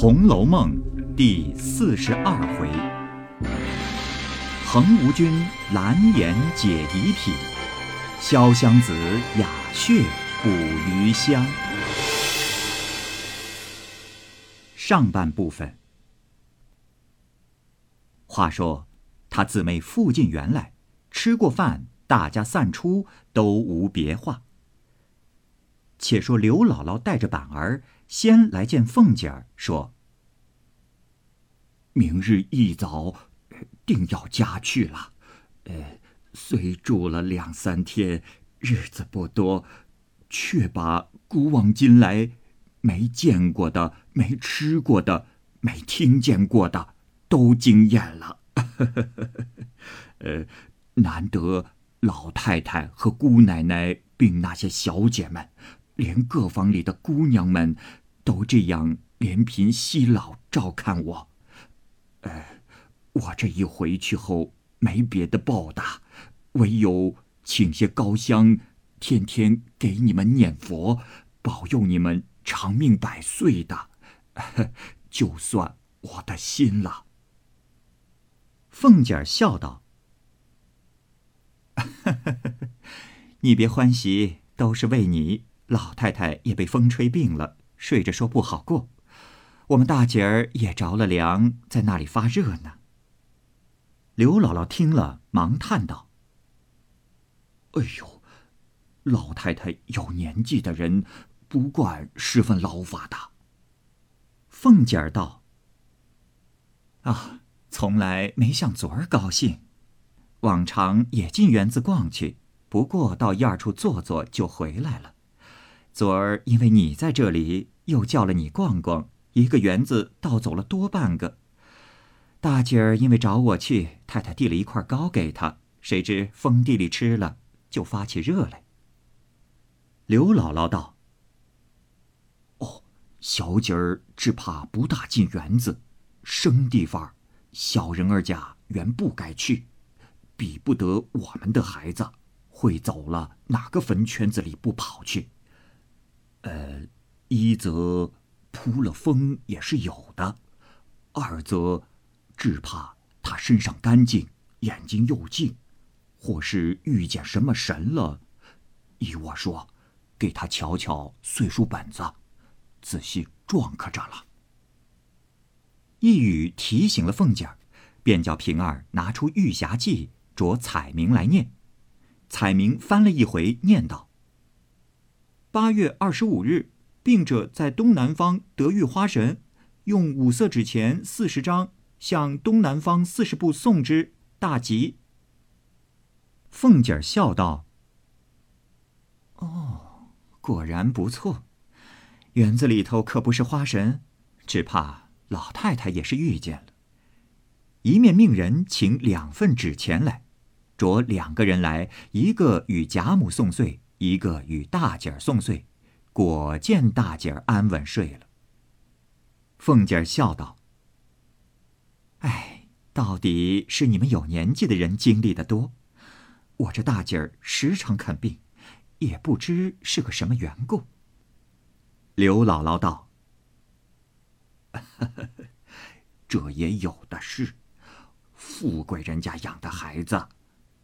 红楼梦》第四十二回：横无君蓝颜解疑癖，潇湘子雅谑捕鱼香。上半部分。话说，他姊妹附近园来，吃过饭，大家散出，都无别话。且说刘姥姥带着板儿。先来见凤姐儿，说：“明日一早，定要家去了。呃，虽住了两三天，日子不多，却把古往今来没见过的、没吃过的、没听见过的都惊艳了。呃，难得老太太和姑奶奶并那些小姐们，连各房里的姑娘们。”都这样怜贫惜老照看我，呃，我这一回去后没别的报答，唯有请些高香，天天给你们念佛，保佑你们长命百岁的，就算我的心了。凤姐笑道：“ 你别欢喜，都是为你。老太太也被风吹病了。”睡着说不好过，我们大姐儿也着了凉，在那里发热呢。刘姥姥听了，忙叹道：“哎呦，老太太有年纪的人，不惯十分劳法的。”凤姐儿道：“啊，从来没像昨儿高兴，往常也进园子逛去，不过到院儿处坐坐就回来了。”昨儿因为你在这里，又叫了你逛逛，一个园子倒走了多半个。大姐儿因为找我去，太太递了一块糕给她，谁知封地里吃了，就发起热来。刘姥姥道：“哦，小姐儿只怕不大进园子，生地方，小人儿家原不该去，比不得我们的孩子，会走了哪个坟圈子里不跑去。”呃，一则扑了风也是有的，二则只怕他身上干净，眼睛又净，或是遇见什么神了。依我说，给他瞧瞧岁数本子，仔细撞可着了。一语提醒了凤姐儿，便叫平儿拿出《玉匣记》，着彩名来念。彩名翻了一回，念道。八月二十五日，病者在东南方得遇花神，用五色纸钱四十张向东南方四十步送之，大吉。凤姐儿笑道：“哦，果然不错。园子里头可不是花神，只怕老太太也是遇见了。一面命人请两份纸钱来，着两个人来，一个与贾母送岁。”一个与大姐儿送岁，果见大姐儿安稳睡了。凤姐儿笑道：“哎，到底是你们有年纪的人经历的多，我这大姐儿时常看病，也不知是个什么缘故。”刘姥姥道：“ 这也有的是，富贵人家养的孩子，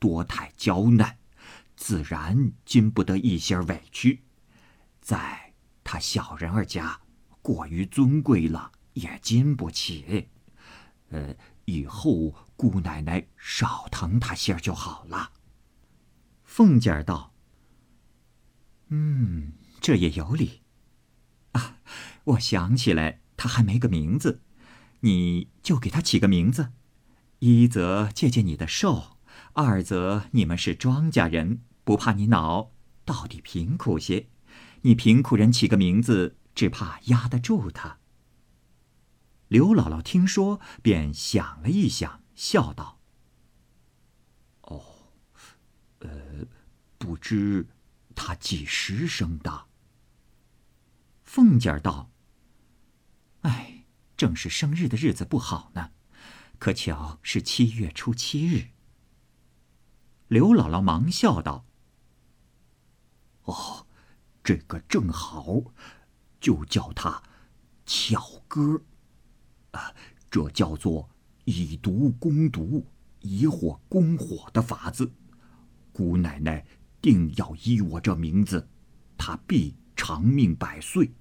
多太娇嫩。”自然经不得一些委屈，在他小人儿家过于尊贵了，也经不起。呃，以后姑奶奶少疼他些就好了。凤姐儿道：“嗯，这也有理。啊，我想起来，他还没个名字，你就给他起个名字。一则借借你的寿。”二则你们是庄稼人，不怕你恼，到底贫苦些。你贫苦人起个名字，只怕压得住他。刘姥姥听说，便想了一想，笑道：“哦，呃，不知他几时生的？”凤姐儿道：“哎，正是生日的日子不好呢，可巧是七月初七日。”刘姥姥忙笑道：“哦，这个正好，就叫他巧哥。啊，这叫做以毒攻毒、以火攻火的法子。姑奶奶定要依我这名字，她必长命百岁。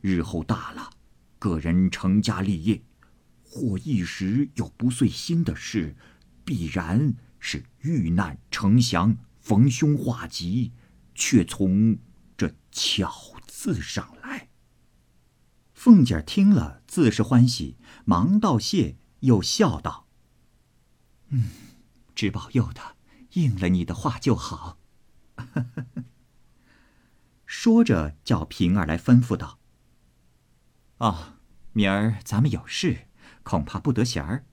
日后大了，个人成家立业，或一时有不遂心的事，必然是遇难成祥、逢凶化吉，却从这巧字上来。凤姐听了，自是欢喜，忙道谢，又笑道：“嗯，只保佑他应了你的话就好。”说着，叫平儿来吩咐道：“哦，明儿咱们有事，恐怕不得闲儿。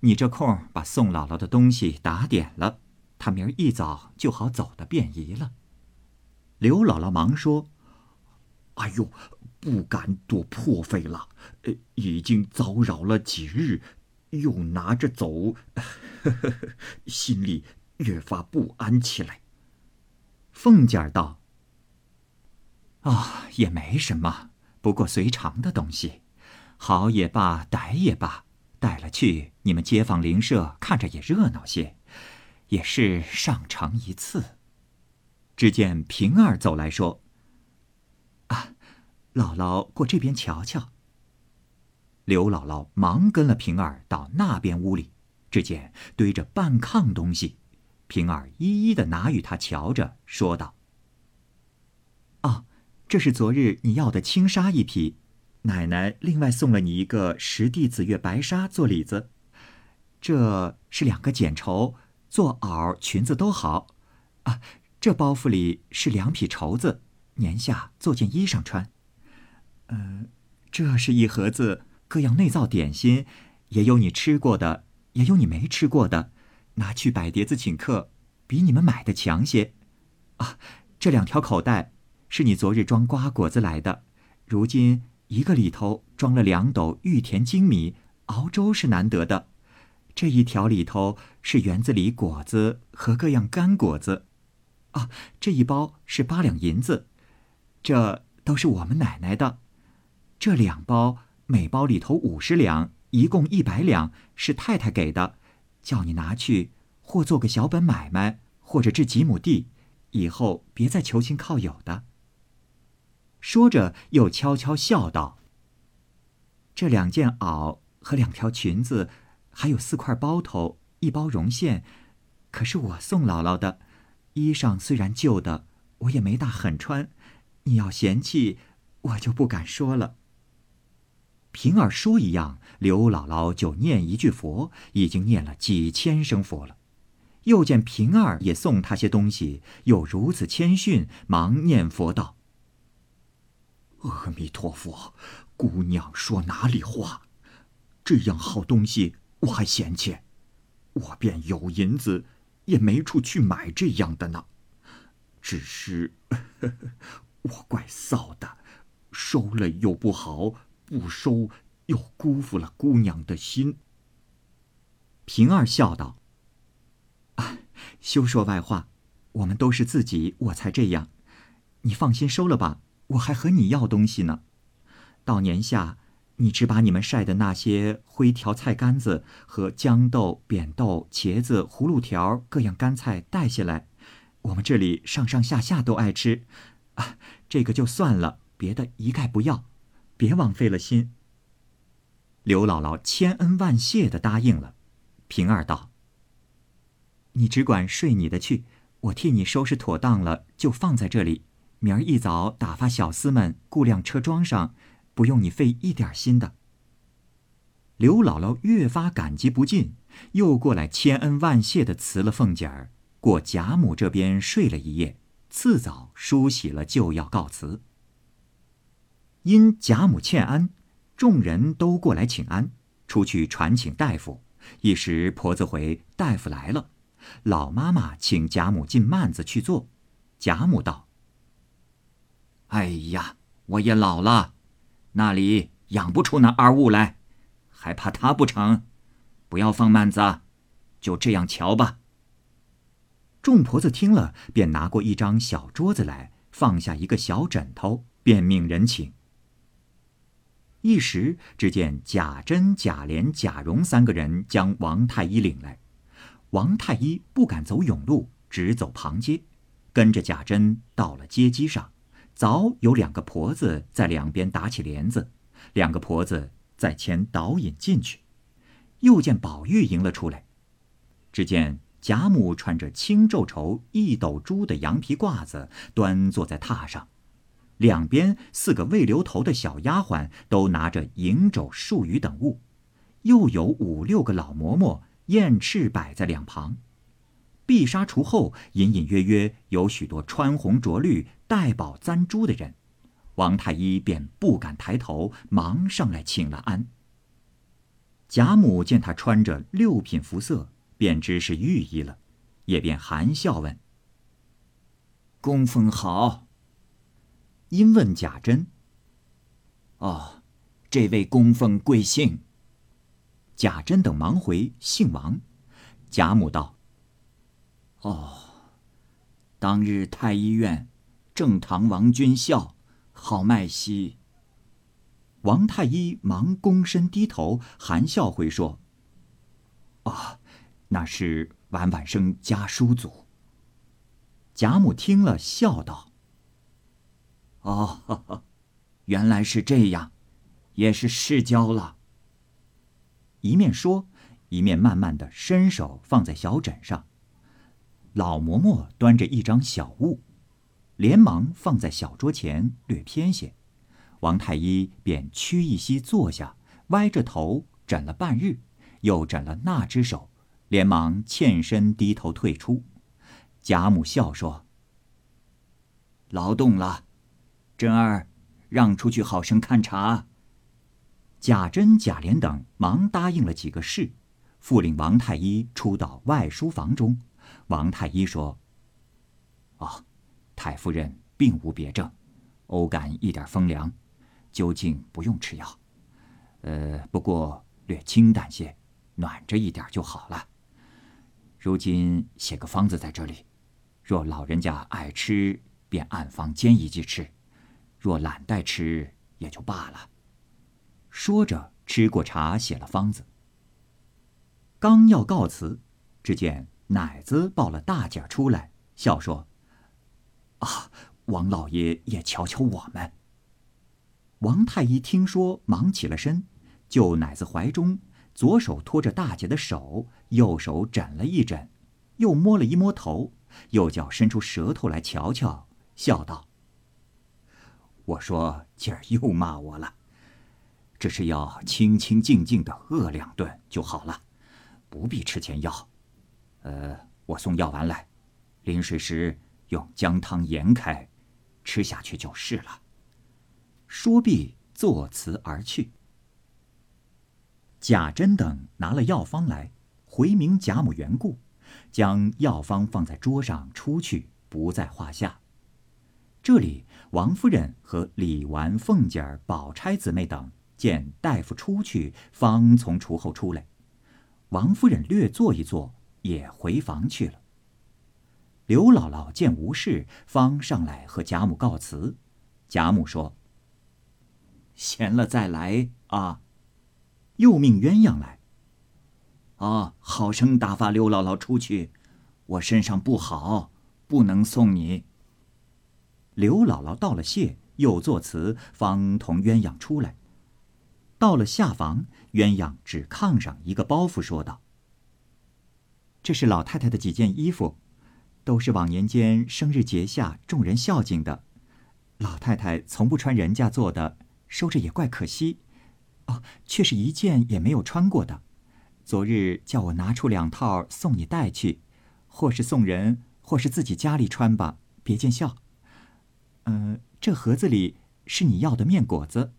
你这空把宋姥姥的东西打点了，她明儿一早就好走的便宜了。”刘姥姥忙说：“哎呦！”不敢多破费了，呃，已经遭扰了几日，又拿着走，呵 呵心里越发不安起来。凤姐儿道：“啊，也没什么，不过随常的东西，好也罢，歹也罢，带了去，你们街坊邻舍看着也热闹些，也是上乘一次。”只见平儿走来说：“啊。”姥姥过这边瞧瞧。刘姥姥忙跟了平儿到那边屋里，只见堆着半炕东西，平儿一一的拿与他瞧着，说道：“哦，这是昨日你要的青纱一匹，奶奶另外送了你一个十地紫月白纱做里子。这是两个剪绸，做袄裙子都好。啊，这包袱里是两匹绸子，年下做件衣裳穿。”嗯，这是一盒子各样内造点心，也有你吃过的，也有你没吃过的，拿去摆碟子请客，比你们买的强些。啊，这两条口袋是你昨日装瓜果子来的，如今一个里头装了两斗玉田精米，熬粥是难得的。这一条里头是园子里果子和各样干果子。啊，这一包是八两银子，这都是我们奶奶的。这两包，每包里头五十两，一共一百两，是太太给的，叫你拿去，或做个小本买卖，或者置几亩地，以后别再求亲靠友的。说着，又悄悄笑道：“这两件袄和两条裙子，还有四块包头，一包绒线，可是我送姥姥的。衣裳虽然旧的，我也没大狠穿，你要嫌弃，我就不敢说了。”平儿说一样，刘姥姥就念一句佛，已经念了几千声佛了。又见平儿也送他些东西，又如此谦逊，忙念佛道：“阿弥陀佛，姑娘说哪里话？这样好东西我还嫌弃？我便有银子，也没处去买这样的呢。只是我怪臊的，收了又不好。”不收，又辜负了姑娘的心。平儿笑道：“啊，休说外话，我们都是自己，我才这样。你放心收了吧，我还和你要东西呢。到年下，你只把你们晒的那些灰条菜干子和豇豆、扁豆、茄子、葫芦条各样干菜带下来，我们这里上上下下都爱吃。啊，这个就算了，别的一概不要。”别枉费了心。刘姥姥千恩万谢的答应了。平儿道：“你只管睡你的去，我替你收拾妥当了，就放在这里。明儿一早打发小厮们雇辆车装上，不用你费一点心的。”刘姥姥越发感激不尽，又过来千恩万谢的辞了凤姐儿，过贾母这边睡了一夜。次早梳洗了，就要告辞。因贾母欠安，众人都过来请安，出去传请大夫。一时婆子回，大夫来了，老妈妈请贾母进幔子去坐。贾母道：“哎呀，我也老了，那里养不出那二物来，还怕他不成？不要放慢子，就这样瞧吧。”众婆子听了，便拿过一张小桌子来，放下一个小枕头，便命人请。一时，只见贾珍、贾琏、贾蓉三个人将王太医领来。王太医不敢走甬路，只走旁街，跟着贾珍到了街机上。早有两个婆子在两边打起帘子，两个婆子在前导引进去。又见宝玉迎了出来，只见贾母穿着青皱绸一斗珠的羊皮褂子，端坐在榻上。两边四个未留头的小丫鬟都拿着银帚、漱盂等物，又有五六个老嬷嬷燕翅摆在两旁。碧纱橱后隐隐约约有许多穿红着绿、带宝簪珠的人，王太医便不敢抬头，忙上来请了安。贾母见他穿着六品服色，便知是御医了，也便含笑问：“供奉好。”因问贾珍：“哦，这位供奉贵姓？”贾珍等忙回：“姓王。”贾母道：“哦，当日太医院正堂王君笑，好脉息。”王太医忙躬身低头，含笑回说：“啊，那是晚晚生家叔祖。”贾母听了，笑道。哦，原来是这样，也是世交了。一面说，一面慢慢的伸手放在小枕上。老嬷嬷端着一张小物，连忙放在小桌前，略偏些。王太医便屈一膝坐下，歪着头枕了半日，又枕了那只手，连忙欠身低头退出。贾母笑说：“劳动了。”珍儿，让出去，好生看茶。贾珍、贾琏等忙答应了几个事，复领王太医出到外书房中。王太医说：“哦，太夫人并无别症，偶感一点风凉，究竟不用吃药。呃，不过略清淡些，暖着一点就好了。如今写个方子在这里，若老人家爱吃，便按方煎一剂吃。”若懒带吃也就罢了。说着，吃过茶，写了方子。刚要告辞，只见奶子抱了大姐出来，笑说：“啊，王老爷也瞧瞧我们。”王太医听说，忙起了身，就奶子怀中，左手托着大姐的手，右手枕了一枕，又摸了一摸头，又叫伸出舌头来瞧瞧，笑道。我说今儿又骂我了，只是要清清静静的饿两顿就好了，不必吃前药。呃，我送药丸来，临睡时用姜汤盐开，吃下去就是了。说毕，作辞而去。贾珍等拿了药方来，回明贾母缘故，将药方放在桌上，出去不在话下。这里，王夫人和李纨、凤姐儿、宝钗姊妹等见大夫出去，方从厨后出来。王夫人略坐一坐，也回房去了。刘姥姥见无事，方上来和贾母告辞。贾母说：“闲了再来啊。”又命鸳鸯来。啊，好生打发刘姥姥出去，我身上不好，不能送你。刘姥姥道了谢，又作辞，方同鸳鸯出来。到了下房，鸳鸯指炕上一个包袱，说道：“这是老太太的几件衣服，都是往年间生日节下众人孝敬的。老太太从不穿人家做的，收着也怪可惜。哦，却是一件也没有穿过的。昨日叫我拿出两套送你带去，或是送人，或是自己家里穿吧，别见笑。”嗯，这盒子里是你要的面果子，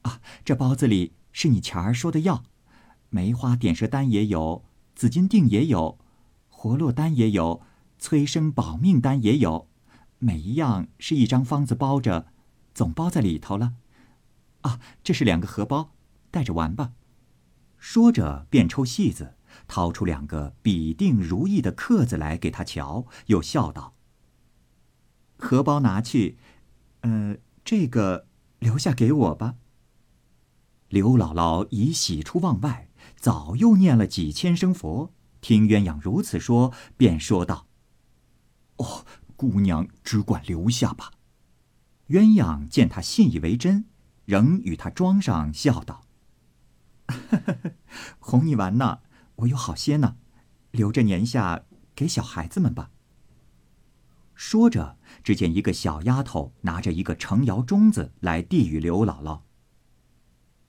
啊，这包子里是你前儿说的药，梅花点舌丹也有，紫金锭也有，活络丹也有，催生保命丹也有，每一样是一张方子包着，总包在里头了。啊，这是两个荷包，带着玩吧。说着，便抽戏子，掏出两个比定如意的刻子来给他瞧，又笑道。荷包拿去，呃，这个留下给我吧。刘姥姥已喜出望外，早又念了几千声佛。听鸳鸯如此说，便说道：“哦，姑娘只管留下吧。”鸳鸯见他信以为真，仍与他装上，笑道：“哄你玩呢，我有好些呢，留着年下给小孩子们吧。”说着，只见一个小丫头拿着一个成窑盅子来递与刘姥姥。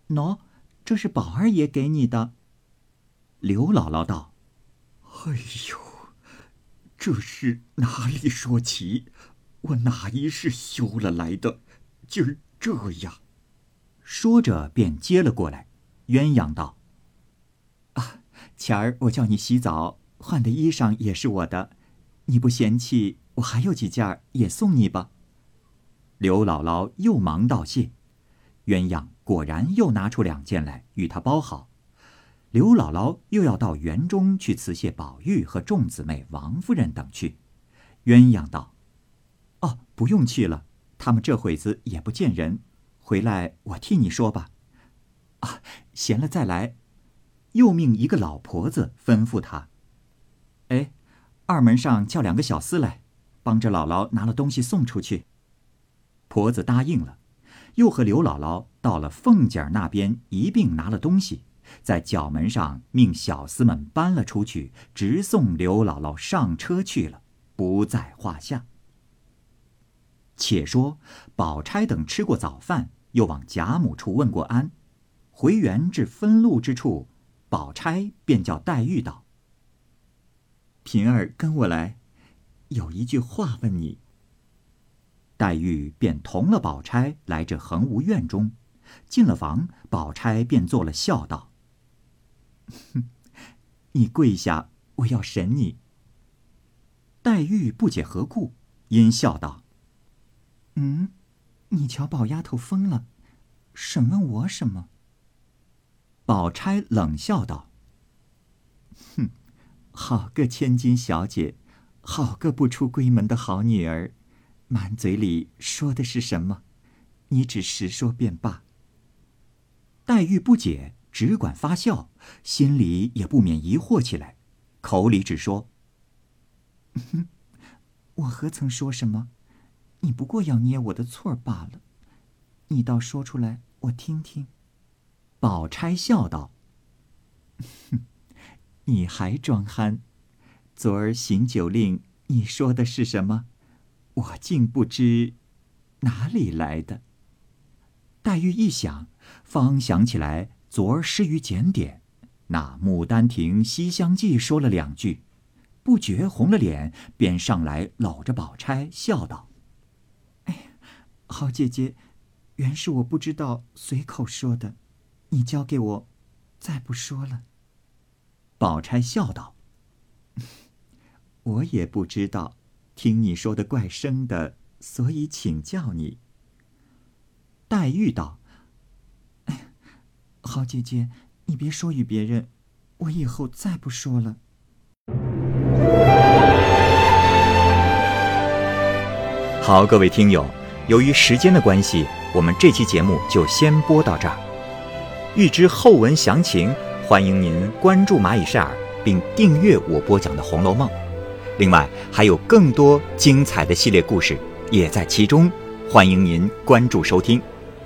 喏，这是宝二爷给你的。刘姥姥道：“哎呦，这是哪里说起？我哪一世修了来的，今儿这样。”说着便接了过来。鸳鸯道：“啊，前儿我叫你洗澡换的衣裳也是我的，你不嫌弃？”我还有几件也送你吧。刘姥姥又忙道谢，鸳鸯果然又拿出两件来与她包好。刘姥姥又要到园中去辞谢宝玉和众姊妹、王夫人等去。鸳鸯道：“哦，不用去了，他们这会子也不见人，回来我替你说吧。”啊，闲了再来。又命一个老婆子吩咐他：“哎，二门上叫两个小厮来。”帮着姥姥拿了东西送出去。婆子答应了，又和刘姥姥到了凤姐儿那边一并拿了东西，在角门上命小厮们搬了出去，直送刘姥姥上车去了，不在话下。且说宝钗等吃过早饭，又往贾母处问过安，回园至分路之处，宝钗便叫黛玉道：“平儿跟我来。”有一句话问你。黛玉便同了宝钗来这恒芜院中，进了房，宝钗便坐了，笑道：“ 你跪下，我要审你。”黛玉不解何故，因笑道：“嗯，你瞧宝丫头疯了，审问我什么？”宝钗冷笑道：“哼，好个千金小姐！”好个不出闺门的好女儿，满嘴里说的是什么？你只实说便罢。黛玉不解，只管发笑，心里也不免疑惑起来，口里只说：“我何曾说什么？你不过要捏我的错罢了。你倒说出来，我听听。”宝钗笑道：“你还装憨。”昨儿行酒令，你说的是什么？我竟不知哪里来的。黛玉一想，方想起来昨儿失于检点，那《牡丹亭》《西厢记》说了两句，不觉红了脸，便上来搂着宝钗笑道：“哎呀，好姐姐，原是我不知道，随口说的，你教给我，再不说了。”宝钗笑道。我也不知道，听你说的怪生的，所以请教你。黛玉道：“，好姐姐，你别说与别人，我以后再不说了。”好，各位听友，由于时间的关系，我们这期节目就先播到这儿。欲知后文详情，欢迎您关注蚂蚁晒尔，并订阅我播讲的《红楼梦》。另外还有更多精彩的系列故事也在其中，欢迎您关注收听。